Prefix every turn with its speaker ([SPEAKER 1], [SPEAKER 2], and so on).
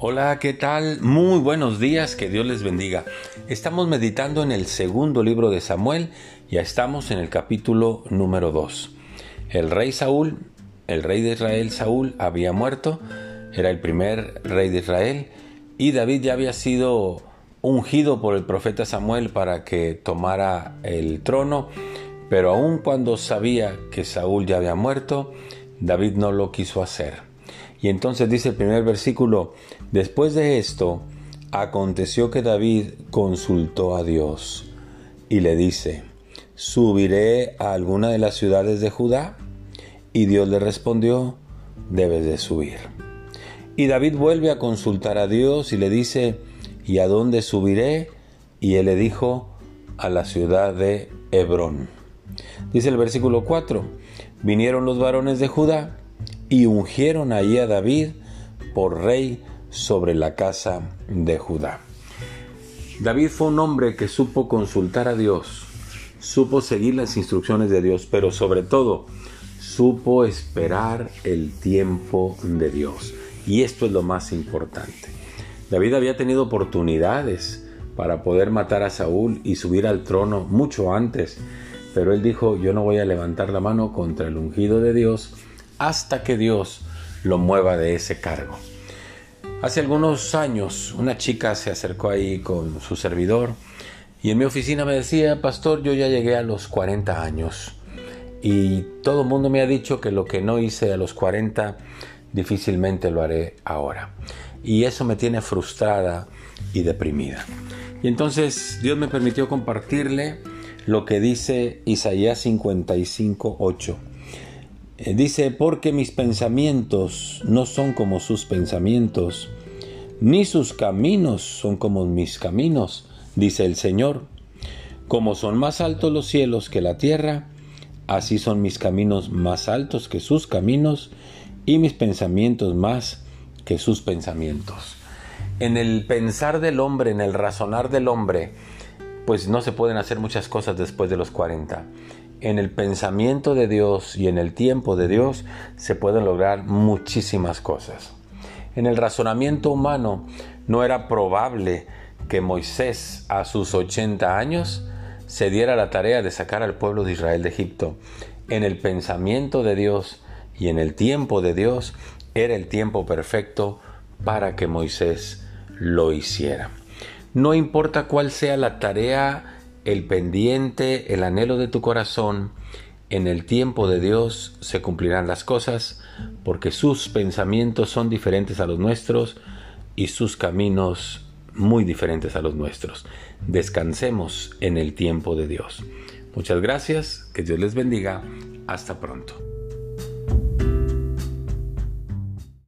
[SPEAKER 1] Hola, ¿qué tal? Muy buenos días, que Dios les bendiga. Estamos meditando en el segundo libro de Samuel, ya estamos en el capítulo número 2. El rey Saúl, el rey de Israel Saúl, había muerto, era el primer rey de Israel, y David ya había sido ungido por el profeta Samuel para que tomara el trono, pero aun cuando sabía que Saúl ya había muerto, David no lo quiso hacer. Y entonces dice el primer versículo, después de esto, aconteció que David consultó a Dios y le dice, ¿subiré a alguna de las ciudades de Judá? Y Dios le respondió, debes de subir. Y David vuelve a consultar a Dios y le dice, ¿y a dónde subiré? Y él le dijo, a la ciudad de Hebrón. Dice el versículo 4, vinieron los varones de Judá y ungieron allí a David por rey sobre la casa de Judá. David fue un hombre que supo consultar a Dios, supo seguir las instrucciones de Dios, pero sobre todo supo esperar el tiempo de Dios. Y esto es lo más importante. David había tenido oportunidades para poder matar a Saúl y subir al trono mucho antes, pero él dijo, yo no voy a levantar la mano contra el ungido de Dios hasta que Dios lo mueva de ese cargo. Hace algunos años una chica se acercó ahí con su servidor y en mi oficina me decía, pastor, yo ya llegué a los 40 años y todo el mundo me ha dicho que lo que no hice a los 40 difícilmente lo haré ahora. Y eso me tiene frustrada y deprimida. Y entonces Dios me permitió compartirle lo que dice Isaías 55, 8. Eh, dice, porque mis pensamientos no son como sus pensamientos, ni sus caminos son como mis caminos, dice el Señor. Como son más altos los cielos que la tierra, así son mis caminos más altos que sus caminos, y mis pensamientos más que sus pensamientos. En el pensar del hombre, en el razonar del hombre, pues no se pueden hacer muchas cosas después de los 40 en el pensamiento de Dios y en el tiempo de Dios se pueden lograr muchísimas cosas. En el razonamiento humano no era probable que Moisés a sus 80 años se diera la tarea de sacar al pueblo de Israel de Egipto. En el pensamiento de Dios y en el tiempo de Dios era el tiempo perfecto para que Moisés lo hiciera. No importa cuál sea la tarea el pendiente, el anhelo de tu corazón, en el tiempo de Dios se cumplirán las cosas, porque sus pensamientos son diferentes a los nuestros y sus caminos muy diferentes a los nuestros. Descansemos en el tiempo de Dios. Muchas gracias, que Dios les bendiga, hasta pronto.